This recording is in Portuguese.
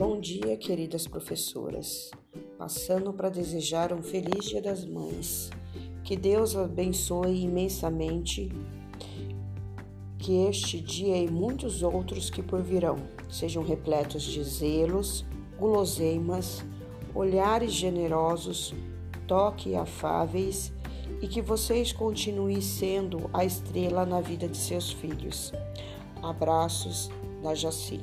Bom dia, queridas professoras, passando para desejar um feliz Dia das Mães. Que Deus abençoe imensamente que este dia e muitos outros que por virão sejam repletos de zelos, guloseimas, olhares generosos, toque afáveis e que vocês continuem sendo a estrela na vida de seus filhos. Abraços da Jaci.